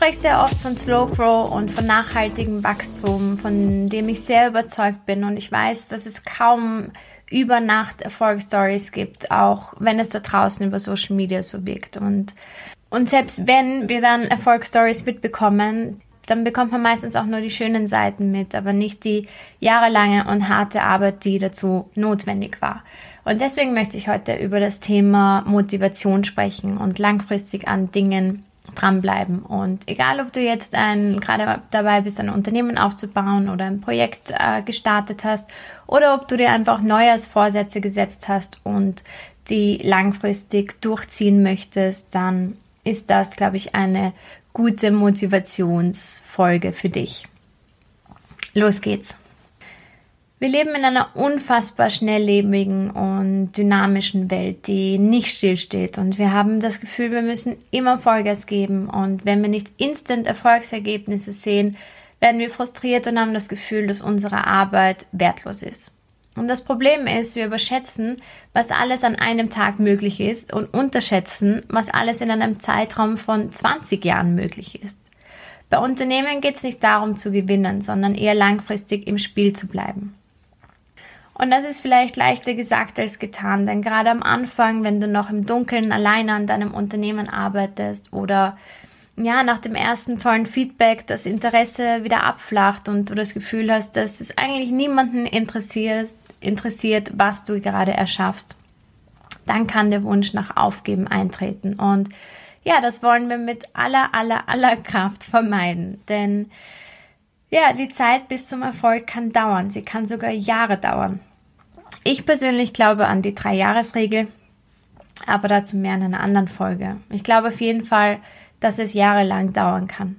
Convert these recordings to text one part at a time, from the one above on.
Spreche sehr oft von Slow Grow und von nachhaltigem Wachstum, von dem ich sehr überzeugt bin und ich weiß, dass es kaum über Nacht Erfolgsstories gibt, auch wenn es da draußen über Social Media so wirkt. Und, und selbst wenn wir dann Erfolgsstories mitbekommen, dann bekommt man meistens auch nur die schönen Seiten mit, aber nicht die jahrelange und harte Arbeit, die dazu notwendig war. Und deswegen möchte ich heute über das Thema Motivation sprechen und langfristig an Dingen dranbleiben. Und egal, ob du jetzt ein, gerade dabei bist, ein Unternehmen aufzubauen oder ein Projekt äh, gestartet hast oder ob du dir einfach Neujahrsvorsätze gesetzt hast und die langfristig durchziehen möchtest, dann ist das, glaube ich, eine gute Motivationsfolge für dich. Los geht's. Wir leben in einer unfassbar schnelllebigen und dynamischen Welt, die nicht stillsteht. Und wir haben das Gefühl, wir müssen immer Vollgas geben. Und wenn wir nicht instant Erfolgsergebnisse sehen, werden wir frustriert und haben das Gefühl, dass unsere Arbeit wertlos ist. Und das Problem ist, wir überschätzen, was alles an einem Tag möglich ist und unterschätzen, was alles in einem Zeitraum von 20 Jahren möglich ist. Bei Unternehmen geht es nicht darum zu gewinnen, sondern eher langfristig im Spiel zu bleiben. Und das ist vielleicht leichter gesagt als getan, denn gerade am Anfang, wenn du noch im Dunkeln alleine an deinem Unternehmen arbeitest oder ja, nach dem ersten tollen Feedback das Interesse wieder abflacht und du das Gefühl hast, dass es eigentlich niemanden interessiert, interessiert, was du gerade erschaffst, dann kann der Wunsch nach Aufgeben eintreten. Und ja, das wollen wir mit aller, aller, aller Kraft vermeiden. Denn ja, die Zeit bis zum Erfolg kann dauern. Sie kann sogar Jahre dauern. Ich persönlich glaube an die Drei-Jahres-Regel, aber dazu mehr in einer anderen Folge. Ich glaube auf jeden Fall, dass es jahrelang dauern kann.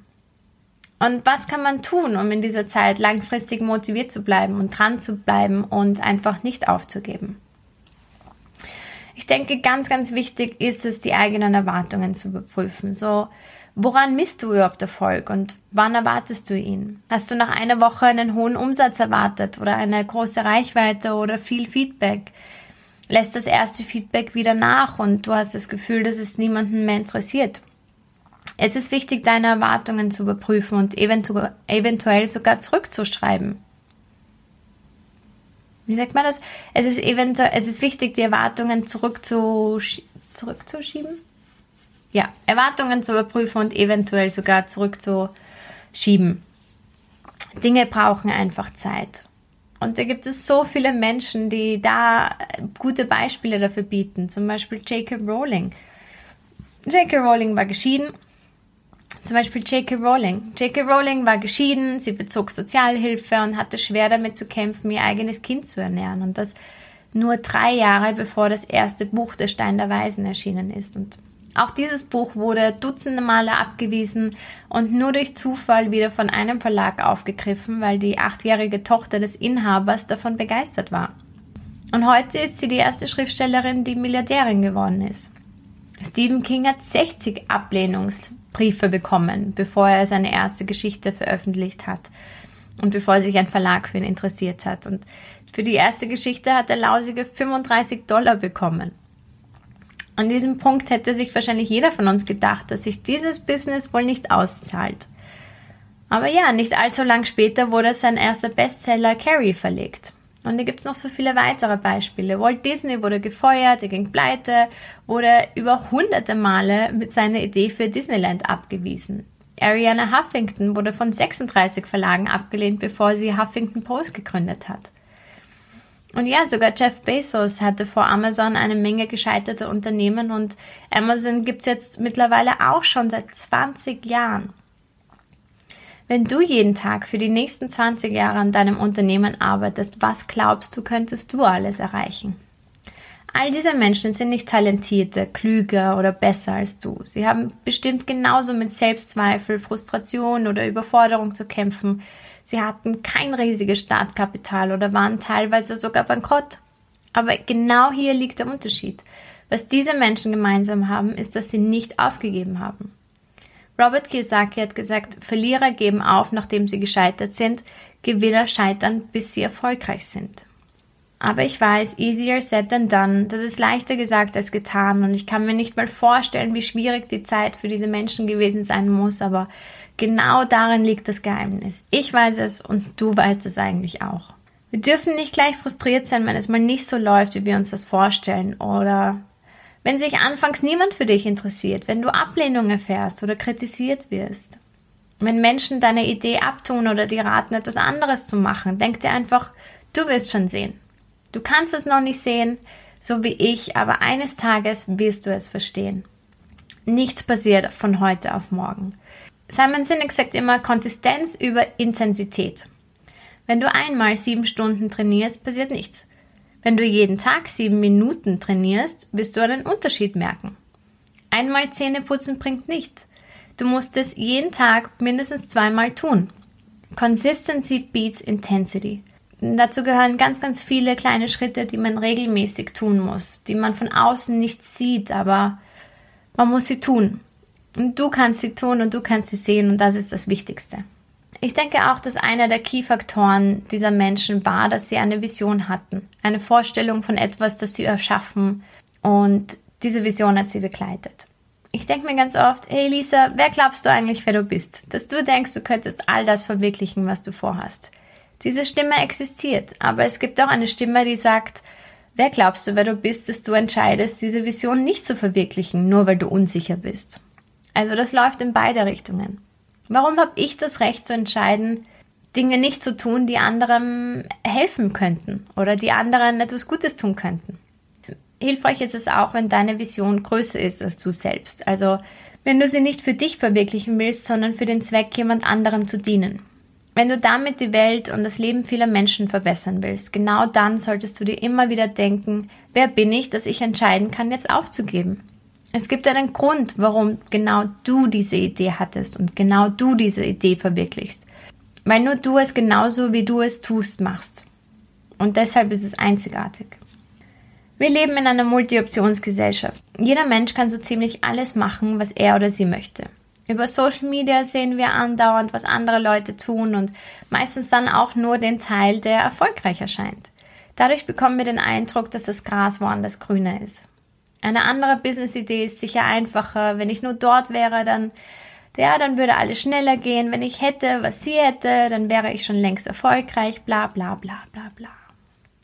Und was kann man tun, um in dieser Zeit langfristig motiviert zu bleiben und dran zu bleiben und einfach nicht aufzugeben? Ich denke, ganz, ganz wichtig ist es, die eigenen Erwartungen zu überprüfen. So, Woran misst du überhaupt Erfolg und wann erwartest du ihn? Hast du nach einer Woche einen hohen Umsatz erwartet oder eine große Reichweite oder viel Feedback? Lässt das erste Feedback wieder nach und du hast das Gefühl, dass es niemanden mehr interessiert? Es ist wichtig, deine Erwartungen zu überprüfen und eventu eventuell sogar zurückzuschreiben. Wie sagt man das? Es ist, es ist wichtig, die Erwartungen zurückzusch zurückzuschieben ja, Erwartungen zu überprüfen und eventuell sogar zurückzuschieben. Dinge brauchen einfach Zeit. Und da gibt es so viele Menschen, die da gute Beispiele dafür bieten. Zum Beispiel J.K. Rowling. J.K. Rowling war geschieden. Zum Beispiel J.K. Rowling. J.K. Rowling war geschieden, sie bezog Sozialhilfe und hatte schwer damit zu kämpfen, ihr eigenes Kind zu ernähren. Und das nur drei Jahre bevor das erste Buch Der Stein der Weisen erschienen ist. Und auch dieses Buch wurde dutzende Male abgewiesen und nur durch Zufall wieder von einem Verlag aufgegriffen, weil die achtjährige Tochter des Inhabers davon begeistert war. Und heute ist sie die erste Schriftstellerin, die Milliardärin geworden ist. Stephen King hat 60 Ablehnungsbriefe bekommen, bevor er seine erste Geschichte veröffentlicht hat und bevor sich ein Verlag für ihn interessiert hat. Und für die erste Geschichte hat er lausige 35 Dollar bekommen. An diesem Punkt hätte sich wahrscheinlich jeder von uns gedacht, dass sich dieses Business wohl nicht auszahlt. Aber ja, nicht allzu lang später wurde sein erster Bestseller Carrie verlegt. Und da gibt es noch so viele weitere Beispiele. Walt Disney wurde gefeuert, er ging pleite, wurde über hunderte Male mit seiner Idee für Disneyland abgewiesen. Ariana Huffington wurde von 36 Verlagen abgelehnt, bevor sie Huffington Post gegründet hat. Und ja, sogar Jeff Bezos hatte vor Amazon eine Menge gescheiterte Unternehmen und Amazon gibt es jetzt mittlerweile auch schon seit 20 Jahren. Wenn du jeden Tag für die nächsten 20 Jahre an deinem Unternehmen arbeitest, was glaubst du, könntest du alles erreichen? All diese Menschen sind nicht talentierter, klüger oder besser als du. Sie haben bestimmt genauso mit Selbstzweifel, Frustration oder Überforderung zu kämpfen. Sie hatten kein riesiges Startkapital oder waren teilweise sogar bankrott. Aber genau hier liegt der Unterschied. Was diese Menschen gemeinsam haben, ist, dass sie nicht aufgegeben haben. Robert Kiyosaki hat gesagt, Verlierer geben auf, nachdem sie gescheitert sind, Gewinner scheitern, bis sie erfolgreich sind. Aber ich weiß, easier said than done, das ist leichter gesagt als getan und ich kann mir nicht mal vorstellen, wie schwierig die Zeit für diese Menschen gewesen sein muss, aber genau darin liegt das Geheimnis. Ich weiß es und du weißt es eigentlich auch. Wir dürfen nicht gleich frustriert sein, wenn es mal nicht so läuft, wie wir uns das vorstellen oder wenn sich anfangs niemand für dich interessiert, wenn du Ablehnung erfährst oder kritisiert wirst. Wenn Menschen deine Idee abtun oder dir raten, etwas anderes zu machen, denk dir einfach, du wirst schon sehen. Du kannst es noch nicht sehen, so wie ich, aber eines Tages wirst du es verstehen. Nichts passiert von heute auf morgen. Simon Sinek sagt immer Konsistenz über Intensität. Wenn du einmal sieben Stunden trainierst, passiert nichts. Wenn du jeden Tag sieben Minuten trainierst, wirst du einen Unterschied merken. Einmal Zähne putzen bringt nichts. Du musst es jeden Tag mindestens zweimal tun. Consistency beats intensity. Dazu gehören ganz, ganz viele kleine Schritte, die man regelmäßig tun muss, die man von außen nicht sieht, aber man muss sie tun. Und du kannst sie tun und du kannst sie sehen und das ist das Wichtigste. Ich denke auch, dass einer der Key-Faktoren dieser Menschen war, dass sie eine Vision hatten, eine Vorstellung von etwas, das sie erschaffen und diese Vision hat sie begleitet. Ich denke mir ganz oft, hey Lisa, wer glaubst du eigentlich, wer du bist? Dass du denkst, du könntest all das verwirklichen, was du vorhast. Diese Stimme existiert, aber es gibt auch eine Stimme, die sagt, wer glaubst du, wer du bist, dass du entscheidest, diese Vision nicht zu verwirklichen, nur weil du unsicher bist. Also das läuft in beide Richtungen. Warum habe ich das Recht zu entscheiden, Dinge nicht zu tun, die anderen helfen könnten oder die anderen etwas Gutes tun könnten? Hilfreich ist es auch, wenn deine Vision größer ist als du selbst. Also wenn du sie nicht für dich verwirklichen willst, sondern für den Zweck, jemand anderem zu dienen. Wenn du damit die Welt und das Leben vieler Menschen verbessern willst, genau dann solltest du dir immer wieder denken, wer bin ich, dass ich entscheiden kann, jetzt aufzugeben? Es gibt einen Grund, warum genau du diese Idee hattest und genau du diese Idee verwirklichst. Weil nur du es genauso wie du es tust machst. Und deshalb ist es einzigartig. Wir leben in einer Multi-Optionsgesellschaft. Jeder Mensch kann so ziemlich alles machen, was er oder sie möchte. Über Social Media sehen wir andauernd, was andere Leute tun und meistens dann auch nur den Teil, der erfolgreich erscheint. Dadurch bekommen wir den Eindruck, dass das Gras woanders grüner ist. Eine andere Business-Idee ist sicher einfacher. Wenn ich nur dort wäre, dann, ja, dann würde alles schneller gehen. Wenn ich hätte, was sie hätte, dann wäre ich schon längst erfolgreich. Bla, bla, bla, bla, bla.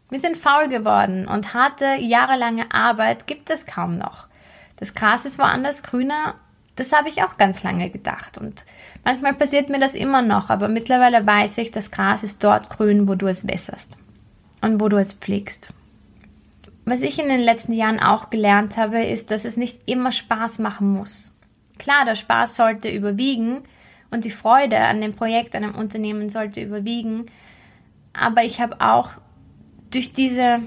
Wir sind faul geworden und harte, jahrelange Arbeit gibt es kaum noch. Das Gras ist woanders grüner. Das habe ich auch ganz lange gedacht und manchmal passiert mir das immer noch, aber mittlerweile weiß ich, das Gras ist dort grün, wo du es wässerst und wo du es pflegst. Was ich in den letzten Jahren auch gelernt habe, ist, dass es nicht immer Spaß machen muss. Klar, der Spaß sollte überwiegen und die Freude an dem Projekt, an dem Unternehmen sollte überwiegen. Aber ich habe auch durch diese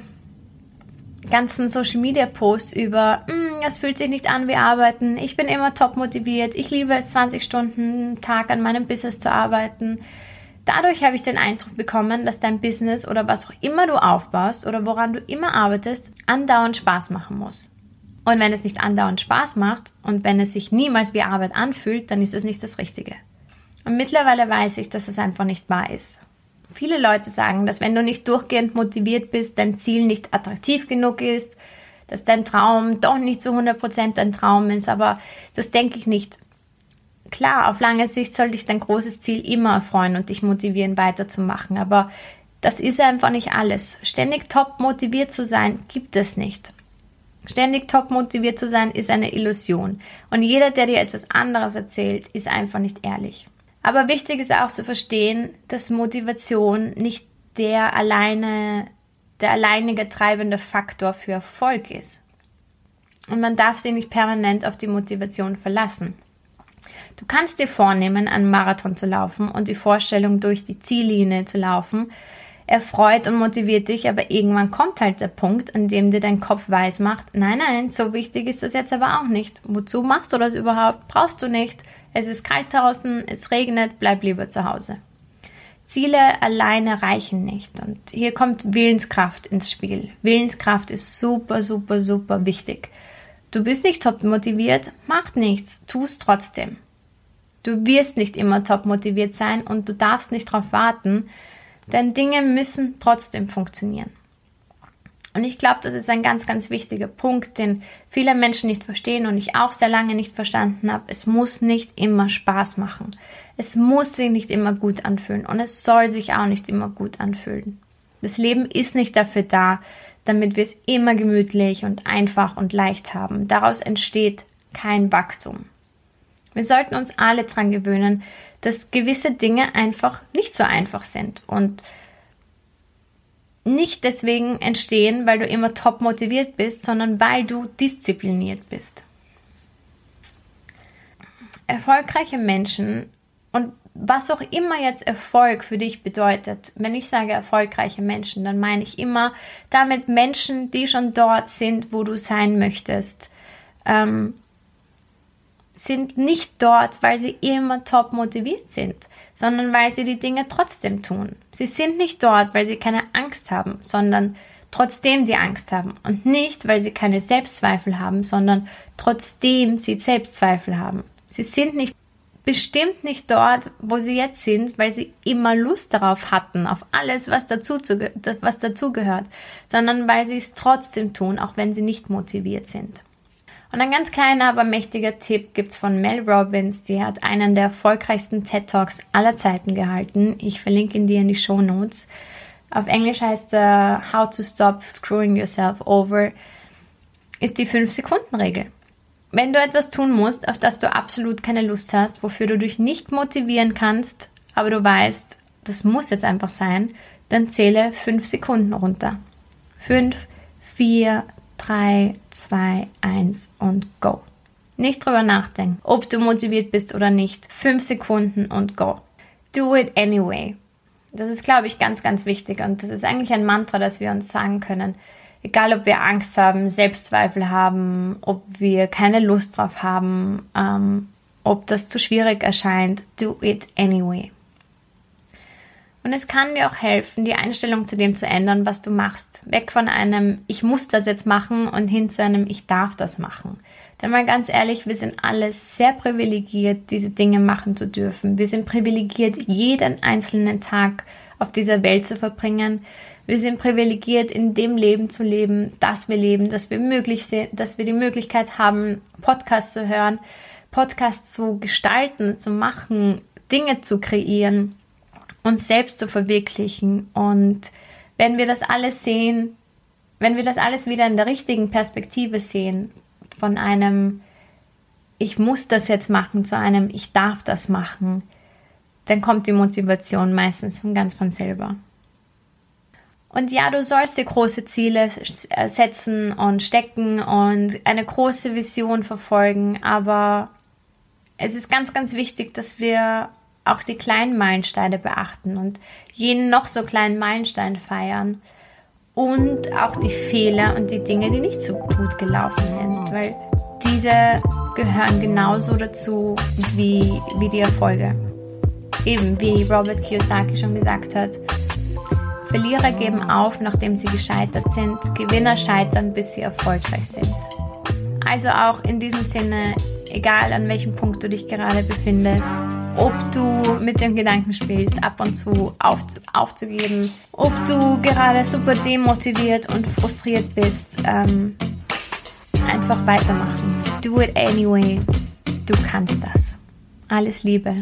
ganzen Social Media Posts über, hm, es fühlt sich nicht an wie Arbeiten, ich bin immer top motiviert, ich liebe es 20 Stunden Tag an meinem Business zu arbeiten, Dadurch habe ich den Eindruck bekommen, dass dein Business oder was auch immer du aufbaust oder woran du immer arbeitest, andauernd Spaß machen muss. Und wenn es nicht andauernd Spaß macht und wenn es sich niemals wie Arbeit anfühlt, dann ist es nicht das Richtige. Und mittlerweile weiß ich, dass es einfach nicht wahr ist. Viele Leute sagen, dass wenn du nicht durchgehend motiviert bist, dein Ziel nicht attraktiv genug ist, dass dein Traum doch nicht zu 100% dein Traum ist, aber das denke ich nicht. Klar, auf lange Sicht soll dich dein großes Ziel immer erfreuen und dich motivieren, weiterzumachen, aber das ist einfach nicht alles. Ständig top motiviert zu sein, gibt es nicht. Ständig top motiviert zu sein, ist eine Illusion. Und jeder, der dir etwas anderes erzählt, ist einfach nicht ehrlich. Aber wichtig ist auch zu verstehen, dass Motivation nicht der alleine, der alleinige treibende Faktor für Erfolg ist. Und man darf sich nicht permanent auf die Motivation verlassen. Du kannst dir vornehmen, einen Marathon zu laufen und die Vorstellung, durch die Ziellinie zu laufen, erfreut und motiviert dich, aber irgendwann kommt halt der Punkt, an dem dir dein Kopf weiß macht, nein, nein, so wichtig ist das jetzt aber auch nicht. Wozu machst du das überhaupt? Brauchst du nicht. Es ist kalt draußen, es regnet, bleib lieber zu Hause. Ziele alleine reichen nicht. Und hier kommt Willenskraft ins Spiel. Willenskraft ist super, super, super wichtig. Du bist nicht top motiviert, macht nichts, tu es trotzdem. Du wirst nicht immer top motiviert sein und du darfst nicht darauf warten, denn Dinge müssen trotzdem funktionieren. Und ich glaube, das ist ein ganz, ganz wichtiger Punkt, den viele Menschen nicht verstehen und ich auch sehr lange nicht verstanden habe. Es muss nicht immer Spaß machen. Es muss sich nicht immer gut anfühlen und es soll sich auch nicht immer gut anfühlen. Das Leben ist nicht dafür da, damit wir es immer gemütlich und einfach und leicht haben. Daraus entsteht kein Wachstum. Wir sollten uns alle daran gewöhnen, dass gewisse Dinge einfach nicht so einfach sind und nicht deswegen entstehen, weil du immer top motiviert bist, sondern weil du diszipliniert bist. Erfolgreiche Menschen und was auch immer jetzt Erfolg für dich bedeutet, wenn ich sage erfolgreiche Menschen, dann meine ich immer damit Menschen, die schon dort sind, wo du sein möchtest. Ähm, sind nicht dort, weil sie immer top motiviert sind, sondern weil sie die Dinge trotzdem tun. Sie sind nicht dort, weil sie keine Angst haben, sondern trotzdem sie Angst haben. Und nicht, weil sie keine Selbstzweifel haben, sondern trotzdem sie Selbstzweifel haben. Sie sind nicht bestimmt nicht dort, wo sie jetzt sind, weil sie immer Lust darauf hatten, auf alles, was dazu, was dazugehört, sondern weil sie es trotzdem tun, auch wenn sie nicht motiviert sind. Und ein ganz kleiner, aber mächtiger Tipp gibt's von Mel Robbins. Die hat einen der erfolgreichsten TED Talks aller Zeiten gehalten. Ich verlinke ihn dir in die Show Notes. Auf Englisch heißt er How to Stop Screwing Yourself Over. Ist die 5-Sekunden-Regel. Wenn du etwas tun musst, auf das du absolut keine Lust hast, wofür du dich nicht motivieren kannst, aber du weißt, das muss jetzt einfach sein, dann zähle 5 Sekunden runter. 5, 4, 3, 2, 1 und go. Nicht drüber nachdenken, ob du motiviert bist oder nicht. 5 Sekunden und go. Do it anyway. Das ist, glaube ich, ganz, ganz wichtig und das ist eigentlich ein Mantra, das wir uns sagen können. Egal, ob wir Angst haben, Selbstzweifel haben, ob wir keine Lust drauf haben, ähm, ob das zu schwierig erscheint, do it anyway. Und es kann dir auch helfen, die Einstellung zu dem zu ändern, was du machst. Weg von einem Ich muss das jetzt machen und hin zu einem Ich darf das machen. Denn mal ganz ehrlich, wir sind alle sehr privilegiert, diese Dinge machen zu dürfen. Wir sind privilegiert, jeden einzelnen Tag auf dieser Welt zu verbringen. Wir sind privilegiert, in dem Leben zu leben, das wir leben, dass wir möglich sind, dass wir die Möglichkeit haben, Podcasts zu hören, Podcasts zu gestalten, zu machen, Dinge zu kreieren uns selbst zu verwirklichen. Und wenn wir das alles sehen, wenn wir das alles wieder in der richtigen Perspektive sehen, von einem ich muss das jetzt machen zu einem ich darf das machen, dann kommt die Motivation meistens von ganz von selber. Und ja, du sollst dir große Ziele setzen und stecken und eine große Vision verfolgen, aber es ist ganz, ganz wichtig, dass wir auch die kleinen Meilensteine beachten und jeden noch so kleinen Meilenstein feiern und auch die Fehler und die Dinge, die nicht so gut gelaufen sind, weil diese gehören genauso dazu wie, wie die Erfolge. Eben wie Robert Kiyosaki schon gesagt hat, Verlierer geben auf, nachdem sie gescheitert sind, Gewinner scheitern, bis sie erfolgreich sind. Also auch in diesem Sinne, egal an welchem Punkt du dich gerade befindest, ob du mit dem Gedanken spielst, ab und zu auf, aufzugeben, ob du gerade super demotiviert und frustriert bist, ähm, einfach weitermachen. Do it anyway. Du kannst das. Alles Liebe.